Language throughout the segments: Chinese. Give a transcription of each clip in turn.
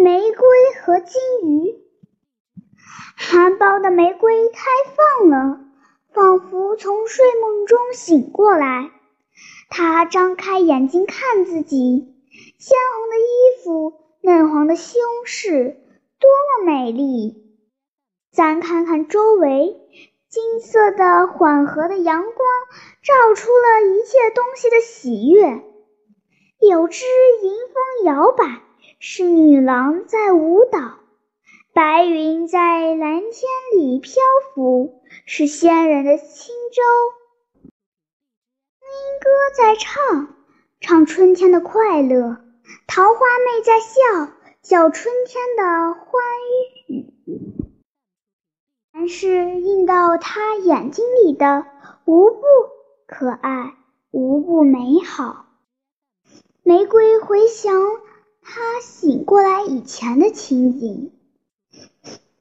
玫瑰和金鱼。含苞的玫瑰开放了，仿佛从睡梦中醒过来。它张开眼睛看自己，鲜红的衣服，嫩黄的胸饰，多么美丽！再看看周围，金色的缓和的阳光照出了一切东西的喜悦。有只迎风摇摆，是女郎在舞蹈；白云在蓝天里漂浮，是仙人的轻舟。莺歌在唱，唱春天的快乐；桃花妹在笑，笑春天的欢愉。凡是映到他眼睛里的，无不可爱，无不美好。玫瑰回想他醒过来以前的情景，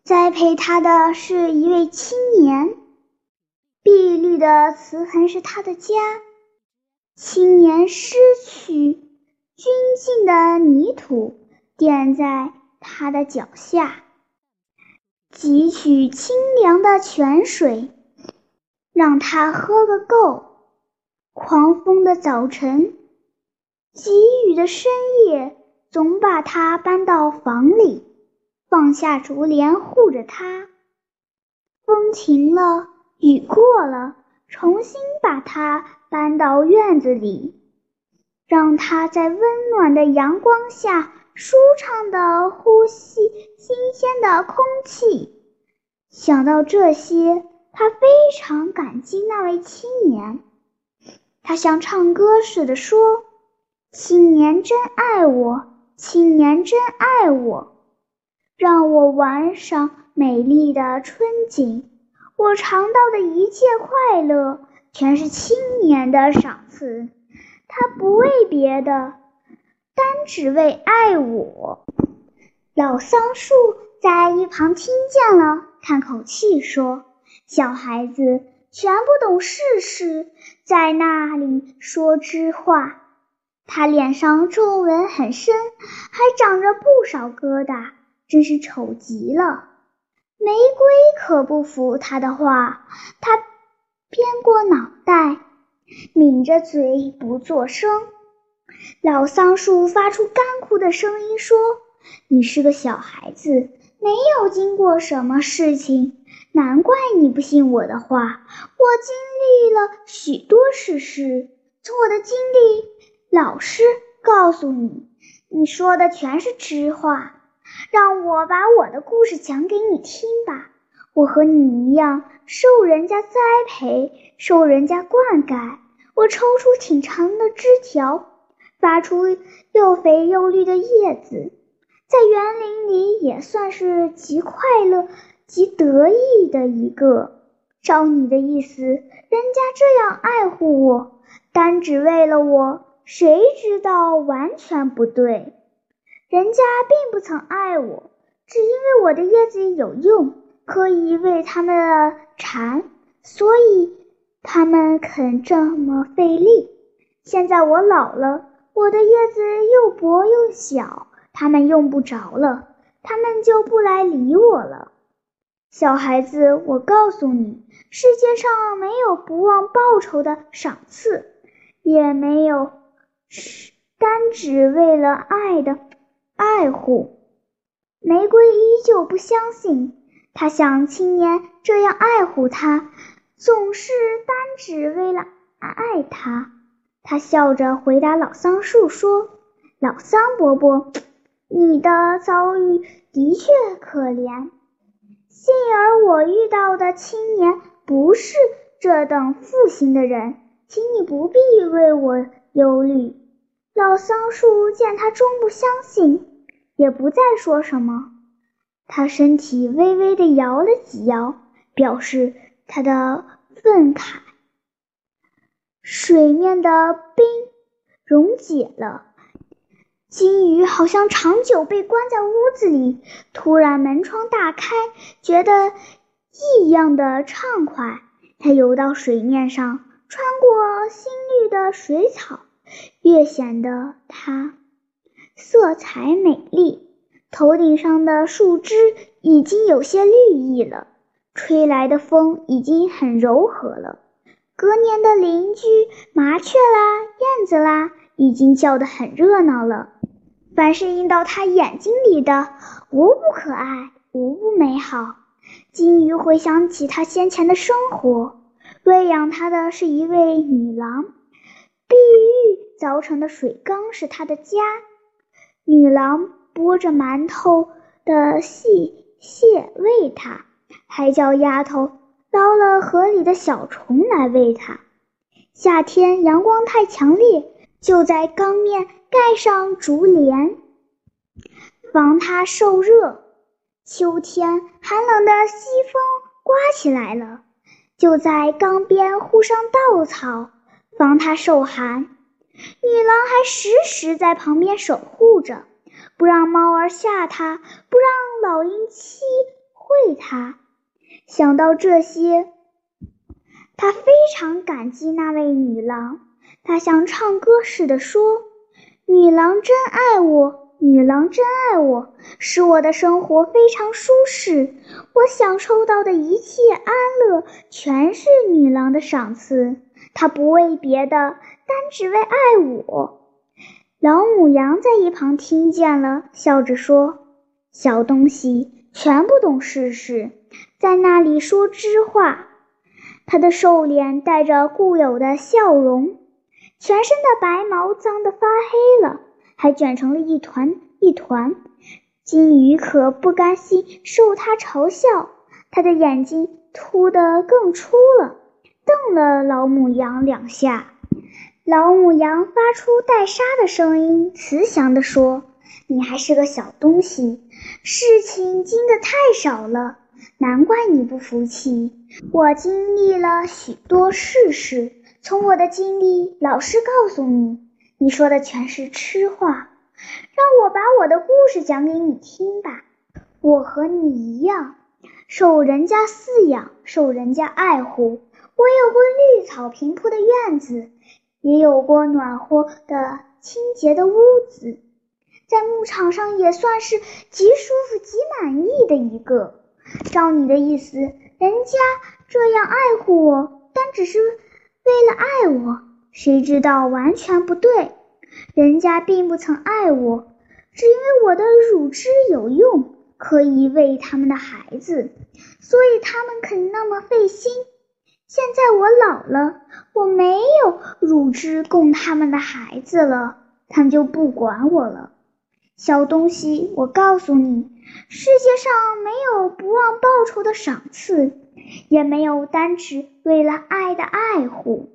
栽培他的是一位青年，碧绿的瓷盆是他的家。青年失去均净的泥土，垫在他的脚下。汲取清凉的泉水，让他喝个够。狂风的早晨，急雨的深夜，总把他搬到房里，放下竹帘护着他。风停了，雨过了，重新把他搬到院子里，让他在温暖的阳光下。舒畅的呼吸新鲜的空气，想到这些，他非常感激那位青年。他像唱歌似的说：“青年真爱我，青年真爱我，让我玩赏美丽的春景。我尝到的一切快乐，全是青年的赏赐。他不为别的。”单只为爱我，老桑树在一旁听见了，叹口气说：“小孩子全不懂事事，在那里说知话。他脸上皱纹很深，还长着不少疙瘩，真是丑极了。”玫瑰可不服他的话，他偏过脑袋，抿着嘴不作声。老桑树发出干枯的声音说：“你是个小孩子，没有经过什么事情，难怪你不信我的话。我经历了许多世事，从我的经历，老师告诉你，你说的全是痴话。让我把我的故事讲给你听吧。我和你一样，受人家栽培，受人家灌溉。我抽出挺长的枝条。”发出又肥又绿的叶子，在园林里也算是极快乐、极得意的一个。照你的意思，人家这样爱护我，单只为了我，谁知道完全不对？人家并不曾爱我，只因为我的叶子有用，可以为他们的蝉，所以他们肯这么费力。现在我老了。我的叶子又薄又小，它们用不着了，它们就不来理我了。小孩子，我告诉你，世界上没有不忘报酬的赏赐，也没有单只为了爱的爱护。玫瑰依旧不相信，他想青年这样爱护他，总是单只为了爱他。他笑着回答老桑树说：“老桑伯伯，你的遭遇的确可怜。幸而我遇到的青年不是这等负心的人，请你不必为我忧虑。”老桑树见他终不相信，也不再说什么。他身体微微地摇了几摇，表示他的愤慨。水面的冰溶解了，金鱼好像长久被关在屋子里，突然门窗大开，觉得异样的畅快。它游到水面上，穿过新绿的水草，越显得它色彩美丽。头顶上的树枝已经有些绿意了，吹来的风已经很柔和了。隔年的邻居麻雀啦、燕子啦，已经叫得很热闹了。凡是映到他眼睛里的，无不可爱，无不美好。金鱼回想起他先前的生活，喂养他的是一位女郎，凿成的水缸是他的家。女郎剥着馒头的细屑喂他，还叫丫头捞了河里的小虫来喂他。夏天阳光太强烈，就在缸面盖上竹帘，防他受热。秋天寒冷的西风刮起来了，就在缸边糊上稻草，防它受寒。女郎还时时在旁边守护着，不让猫儿吓它，不让老鹰欺会它。想到这些，他非常感激那位女郎。他像唱歌似的说：“女郎真爱我。”女郎真爱我，使我的生活非常舒适。我享受到的一切安乐，全是女郎的赏赐。她不为别的，单只为爱我。老母羊在一旁听见了，笑着说：“小东西，全不懂事实，在那里说知话。”他的瘦脸带着固有的笑容，全身的白毛脏得发黑了。还卷成了一团一团，金鱼可不甘心受他嘲笑，他的眼睛凸得更粗了，瞪了老母羊两下。老母羊发出带沙的声音，慈祥地说：“你还是个小东西，事情经得太少了，难怪你不服气。我经历了许多事实，从我的经历，老实告诉你。”你说的全是痴话，让我把我的故事讲给你听吧。我和你一样，受人家饲养，受人家爱护。我有过绿草平铺的院子，也有过暖和的清洁的屋子，在牧场上也算是极舒服、极满意的一个。照你的意思，人家这样爱护我，但只是为了爱我。谁知道完全不对，人家并不曾爱我，只因为我的乳汁有用，可以喂他们的孩子，所以他们肯那么费心。现在我老了，我没有乳汁供他们的孩子了，他们就不管我了。小东西，我告诉你，世界上没有不忘报酬的赏赐，也没有单只为了爱的爱护。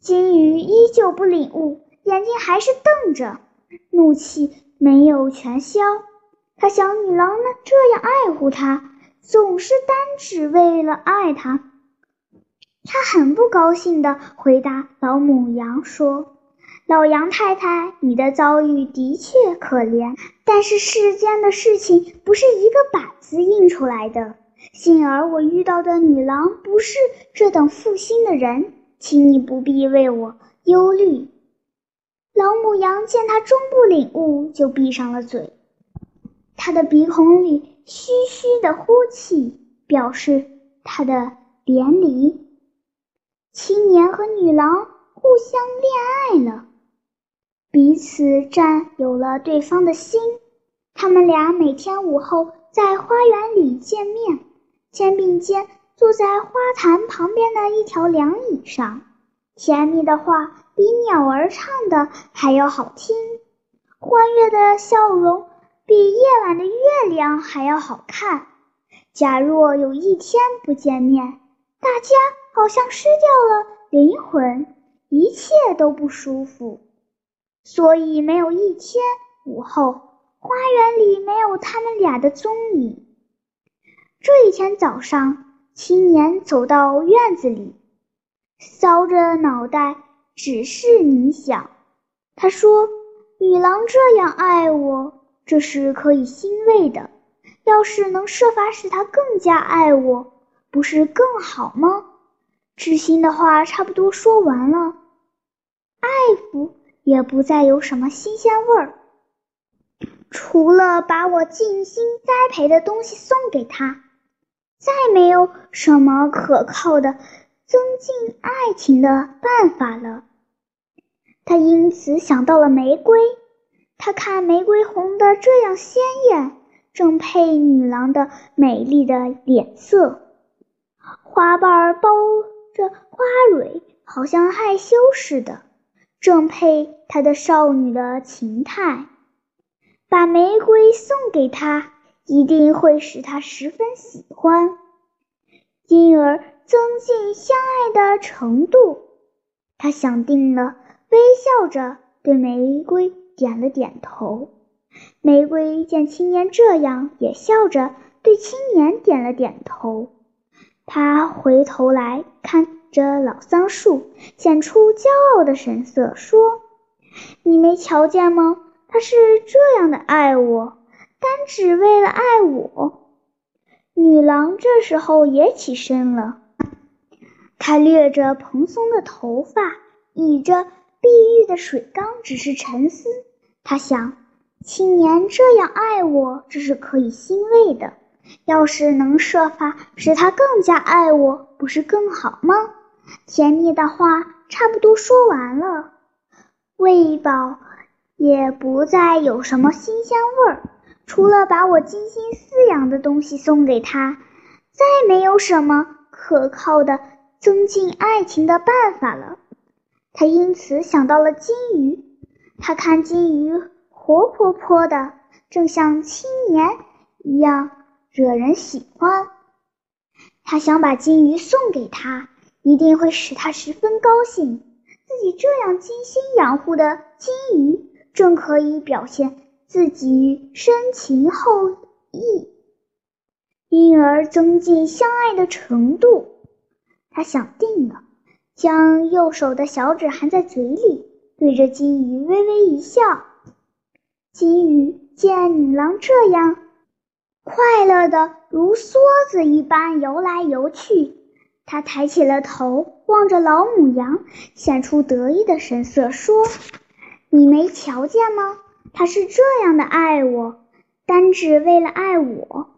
金鱼依旧不领悟，眼睛还是瞪着，怒气没有全消。他想，女郎呢这样爱护他，总是单只为了爱他。他很不高兴地回答老母羊说：“老羊太太，你的遭遇的确可怜，但是世间的事情不是一个板子印出来的。幸而我遇到的女郎不是这等负心的人。”请你不必为我忧虑。老母羊见他终不领悟，就闭上了嘴。他的鼻孔里嘘嘘的呼气，表示他的别离。青年和女郎互相恋爱了，彼此占有了对方的心。他们俩每天午后在花园里见面，肩并肩。坐在花坛旁边的一条凉椅上，甜蜜的话比鸟儿唱的还要好听，欢悦的笑容比夜晚的月亮还要好看。假若有一天不见面，大家好像失掉了灵魂，一切都不舒服。所以没有一天午后，花园里没有他们俩的踪影。这一天早上。青年走到院子里，搔着脑袋，只是冥想。他说：“女郎这样爱我，这是可以欣慰的。要是能设法使她更加爱我，不是更好吗？”知心的话差不多说完了，爱抚也不再有什么新鲜味儿。除了把我精心栽培的东西送给他，再没有什么可靠的增进爱情的办法了。他因此想到了玫瑰，他看玫瑰红的这样鲜艳，正配女郎的美丽的脸色。花瓣儿包着花蕊，好像害羞似的，正配她的少女的情态。把玫瑰送给她，一定会使她十分喜欢，因而增进相爱的程度。他想定了，微笑着对玫瑰点了点头。玫瑰见青年这样，也笑着对青年点了点头。他回头来看着老桑树，显出骄傲的神色，说：“你没瞧见吗？他是这样的爱我，单只为了爱我。”女郎这时候也起身了，她掠着蓬松的头发，倚着碧玉的水缸，只是沉思。她想，青年这样爱我，这是可以欣慰的。要是能设法使他更加爱我，不是更好吗？甜蜜的话差不多说完了，喂饱也不再有什么新鲜味儿。除了把我精心饲养的东西送给他，再没有什么可靠的增进爱情的办法了。他因此想到了金鱼。他看金鱼活泼泼的，正像青年一样。惹人喜欢，他想把金鱼送给他，一定会使他十分高兴。自己这样精心养护的金鱼，正可以表现自己深情厚谊，因而增进相爱的程度。他想定了，将右手的小指含在嘴里，对着金鱼微微一笑。金鱼见女郎这样。快乐的如梭子一般游来游去，他抬起了头，望着老母羊，显出得意的神色，说：“你没瞧见吗？他是这样的爱我，单只为了爱我。”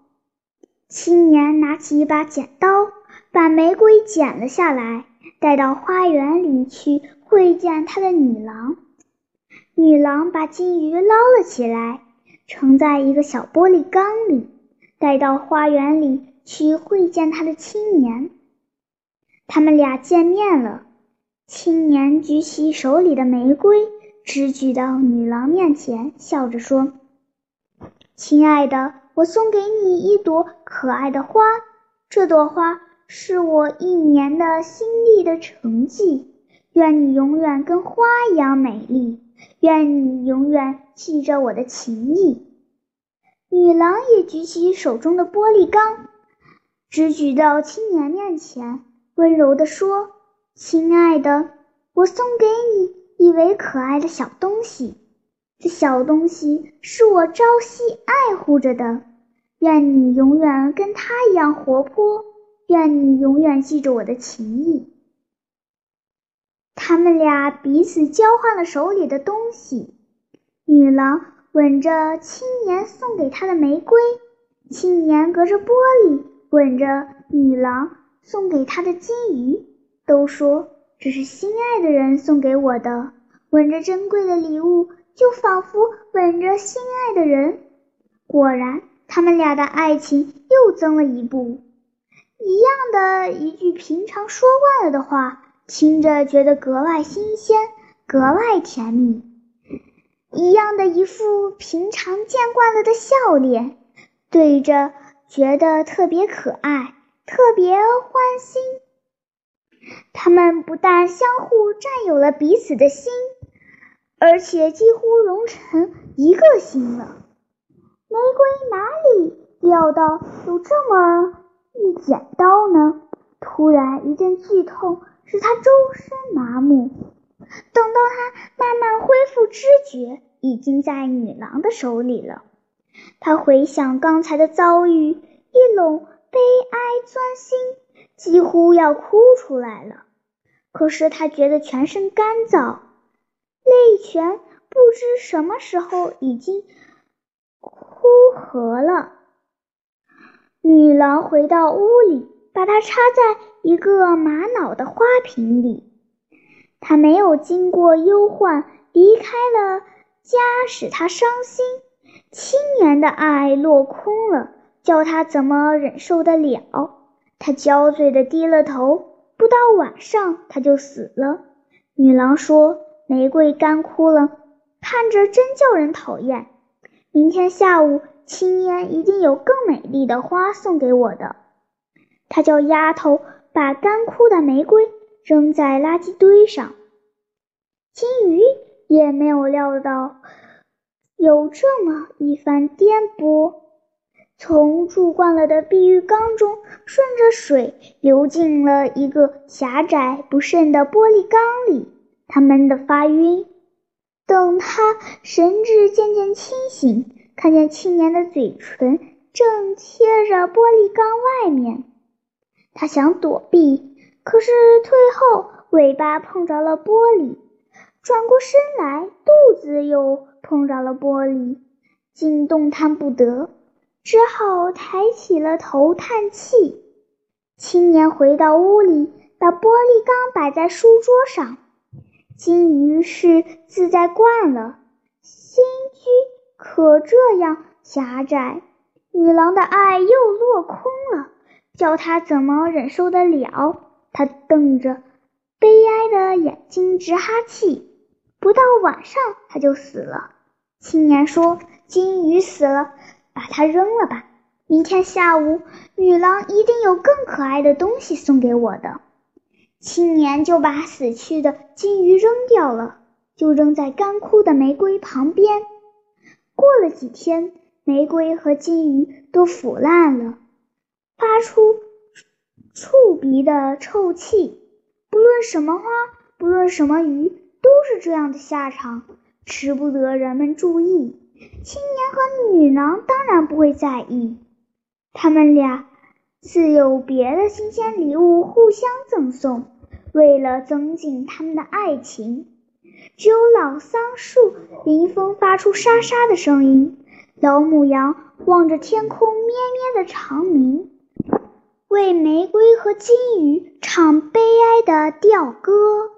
青年拿起一把剪刀，把玫瑰剪了下来，带到花园里去会见他的女郎。女郎把金鱼捞了起来，盛在一个小玻璃缸里。带到花园里去会见他的青年。他们俩见面了。青年举起手里的玫瑰，直举到女郎面前，笑着说：“亲爱的，我送给你一朵可爱的花。这朵花是我一年的心力的成绩。愿你永远跟花一样美丽。愿你永远记着我的情谊。”女郎也举起手中的玻璃缸，直举到青年面前，温柔地说：“亲爱的，我送给你一位可爱的小东西。这小东西是我朝夕爱护着的。愿你永远跟它一样活泼，愿你永远记着我的情谊。”他们俩彼此交换了手里的东西。女郎。吻着青年送给她的玫瑰，青年隔着玻璃吻着女郎送给他的金鱼，都说这是心爱的人送给我的。吻着珍贵的礼物，就仿佛吻着心爱的人。果然，他们俩的爱情又增了一步。一样的一句平常说惯了的话，听着觉得格外新鲜，格外甜蜜。一样的一副平常见惯了的笑脸，对着觉得特别可爱，特别欢心。他们不但相互占有了彼此的心，而且几乎融成一个心了。玫瑰哪里料到有这么一剪刀呢？突然一阵剧痛使他周身麻木。等到他慢慢恢复知觉，已经在女郎的手里了。他回想刚才的遭遇，一拢悲哀钻心，几乎要哭出来了。可是他觉得全身干燥，泪泉不知什么时候已经枯涸了。女郎回到屋里，把它插在一个玛瑙的花瓶里。她没有经过忧患，离开了家，使她伤心。青年的爱落空了，叫她怎么忍受得了？她焦醉的低了头。不到晚上，她就死了。女郎说：“玫瑰干枯了，看着真叫人讨厌。明天下午，青年一定有更美丽的花送给我的。”他叫丫头把干枯的玫瑰扔在垃圾堆上。金鱼也没有料到有这么一番颠簸，从住惯了的碧玉缸中顺着水流进了一个狭窄不甚的玻璃缸里。他闷得发晕。等他神志渐渐清醒，看见青年的嘴唇正贴着玻璃缸外面，他想躲避，可是退后，尾巴碰着了玻璃；转过身来，肚子又碰着了玻璃，竟动弹不得，只好抬起了头叹气。青年回到屋里，把玻璃缸摆在书桌上。金鱼是自在惯了，新居可这样狭窄，女郎的爱又落空，叫他怎么忍受得了？他瞪着悲哀的眼睛直哈气。不到晚上，他就死了。青年说：“金鱼死了，把它扔了吧。明天下午，女郎一定有更可爱的东西送给我的。”青年就把死去的金鱼扔掉了，就扔在干枯的玫瑰旁边。过了几天，玫瑰和金鱼都腐烂了，发出触鼻的臭气。不论什么花，不论什么鱼，都是这样的下场，吃不得人们注意。青年和女郎当然不会在意，他们俩自有别的新鲜礼物互相赠送。为了增进他们的爱情，只有老桑树迎风发出沙沙的声音，老母羊望着天空咩咩的长鸣，为玫瑰和金鱼唱悲哀的调歌。